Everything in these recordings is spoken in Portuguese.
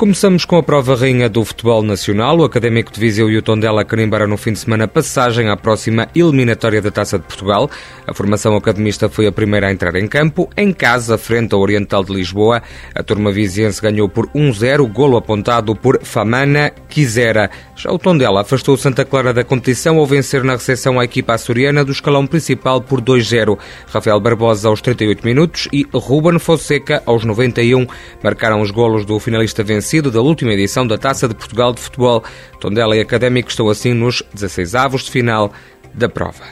Começamos com a prova rainha do futebol nacional. O Académico de Viseu e o Tondela carimbaram no fim de semana passagem à próxima eliminatória da Taça de Portugal. A formação academista foi a primeira a entrar em campo. Em casa, frente ao Oriental de Lisboa, a turma viziense ganhou por 1-0, golo apontado por Famana Quisera. Já o Tondela afastou o Santa Clara da competição ao vencer na recepção a equipa açoriana do escalão principal por 2-0. Rafael Barbosa aos 38 minutos e Ruben Fonseca aos 91 marcaram os golos do finalista vencido vencido da última edição da Taça de Portugal de Futebol. Tondela e Académico estão assim nos 16 avos de final da prova.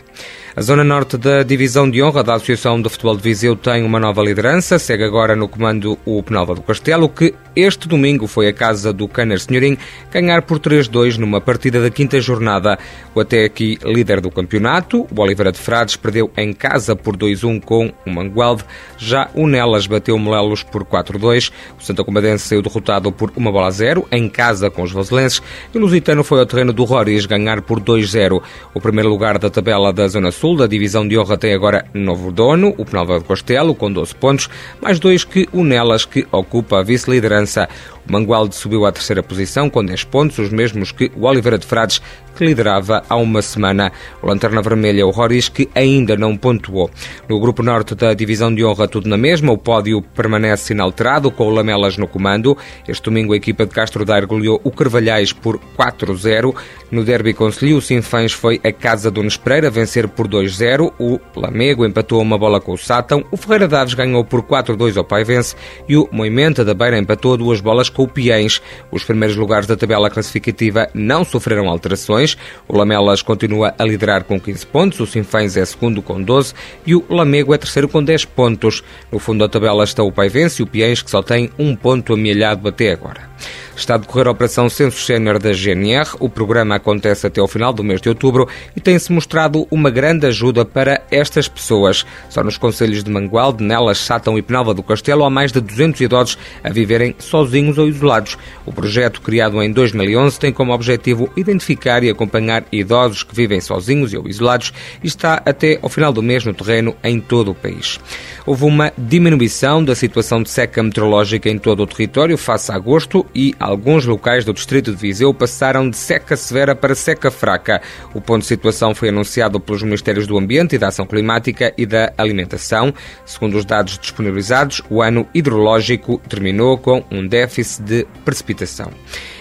A zona norte da divisão de honra da Associação de Futebol de Viseu tem uma nova liderança. Segue agora no comando o Penalva do Castelo, que este domingo foi a casa do Caner Senhorim ganhar por 3-2 numa partida da quinta jornada. O até aqui líder do campeonato, o Oliveira de Frades, perdeu em casa por 2-1 com o Mangualde. Já o Nelas bateu o Melelos por 4-2. O Santa Comadense saiu derrotado por uma bola a zero em casa com os vaselenses. E o Lusitano foi ao terreno do Roriz ganhar por 2-0. O primeiro lugar da tabela da Zona Sul Sul da divisão de honra tem agora novo dono, o Penalva de Costelo, com 12 pontos, mais dois que o Nelas, que ocupa a vice-liderança. Mangualde subiu à terceira posição com 10 pontos, os mesmos que o Oliveira de Frades, que liderava há uma semana. O Lanterna Vermelha, o Roris, que ainda não pontuou. No grupo norte da divisão de honra, tudo na mesma. O pódio permanece inalterado, com o Lamelas no comando. Este domingo, a equipa de Castro Daire goleou o Carvalhais por 4-0. No derby Conselho, o Sinfãs foi a casa do Nespereira vencer por 2-0. O Lamego empatou uma bola com o Sátão. O Ferreira Daves ganhou por 4-2 ao Paivense. E o Moimenta da Beira empatou duas bolas Piens. Os primeiros lugares da tabela classificativa não sofreram alterações. O Lamelas continua a liderar com 15 pontos, o Sinfãs é segundo com 12 e o Lamego é terceiro com 10 pontos. No fundo da tabela está o Paivense e o Piens, que só tem um ponto amealhado até agora. Está a decorrer a Operação Censo Sénior da GNR. O programa acontece até ao final do mês de outubro e tem-se mostrado uma grande ajuda para estas pessoas. Só nos conselhos de Mangualde, Nelas, Sátão e Penalva do Castelo há mais de 200 idosos a viverem sozinhos ou isolados. O projeto, criado em 2011, tem como objetivo identificar e acompanhar idosos que vivem sozinhos ou isolados e está até ao final do mês no terreno em todo o país. Houve uma diminuição da situação de seca meteorológica em todo o território face a agosto e alguns locais do distrito de Viseu passaram de seca severa para seca fraca. O ponto de situação foi anunciado pelos Ministérios do Ambiente e da Ação Climática e da Alimentação. Segundo os dados disponibilizados, o ano hidrológico terminou com um déficit de precipitação.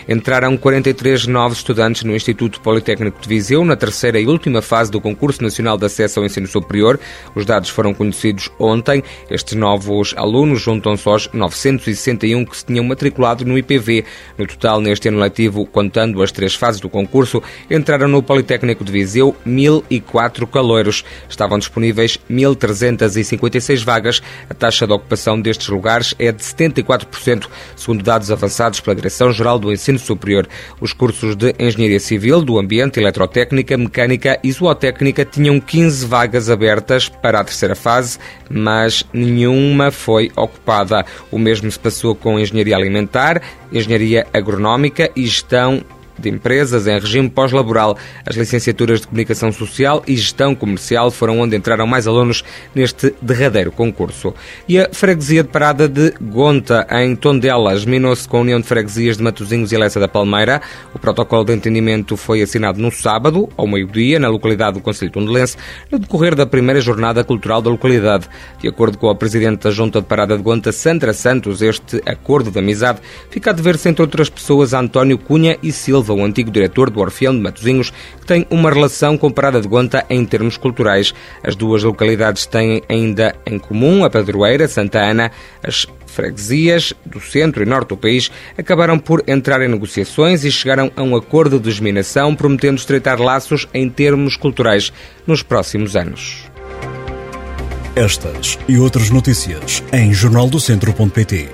Entraram 43 novos estudantes no Instituto Politécnico de Viseu na terceira e última fase do Concurso Nacional de Acesso ao Ensino Superior. Os dados foram conhecidos ontem. Estes novos alunos juntam-se aos 961 que se tinham matriculado no IPV. No total, neste ano letivo, contando as três fases do concurso, entraram no Politécnico de Viseu 1.004 caloiros. Estavam disponíveis 1.356 vagas. A taxa de ocupação destes lugares é de 74%, segundo dados avançados pela Direção-Geral do Ensino superior. Os cursos de Engenharia Civil, do Ambiente, Eletrotécnica, Mecânica e Zootécnica tinham 15 vagas abertas para a terceira fase, mas nenhuma foi ocupada. O mesmo se passou com Engenharia Alimentar, Engenharia Agronómica e Gestão de empresas em regime pós-laboral. As licenciaturas de Comunicação Social e Gestão Comercial foram onde entraram mais alunos neste derradeiro concurso. E a freguesia de Parada de Gonta, em Tondela, germinou-se com a União de Freguesias de Matosinhos e Lessa da Palmeira. O protocolo de entendimento foi assinado no sábado, ao meio-dia, na localidade do Conselho Tondelense, no decorrer da primeira jornada cultural da localidade. De acordo com a Presidente da Junta de Parada de Gonta, Sandra Santos, este acordo de amizade fica a dever-se, entre outras pessoas, a António Cunha e Silva Silva, o antigo diretor do Orfeão de Matosinhos, que tem uma relação com Parada de Gonta em termos culturais. As duas localidades têm ainda em comum a Padroeira, Santa Ana, as freguesias do centro e norte do país acabaram por entrar em negociações e chegaram a um acordo de geminação, prometendo estreitar laços em termos culturais nos próximos anos. Estas e outras notícias em jornaldocentro.pt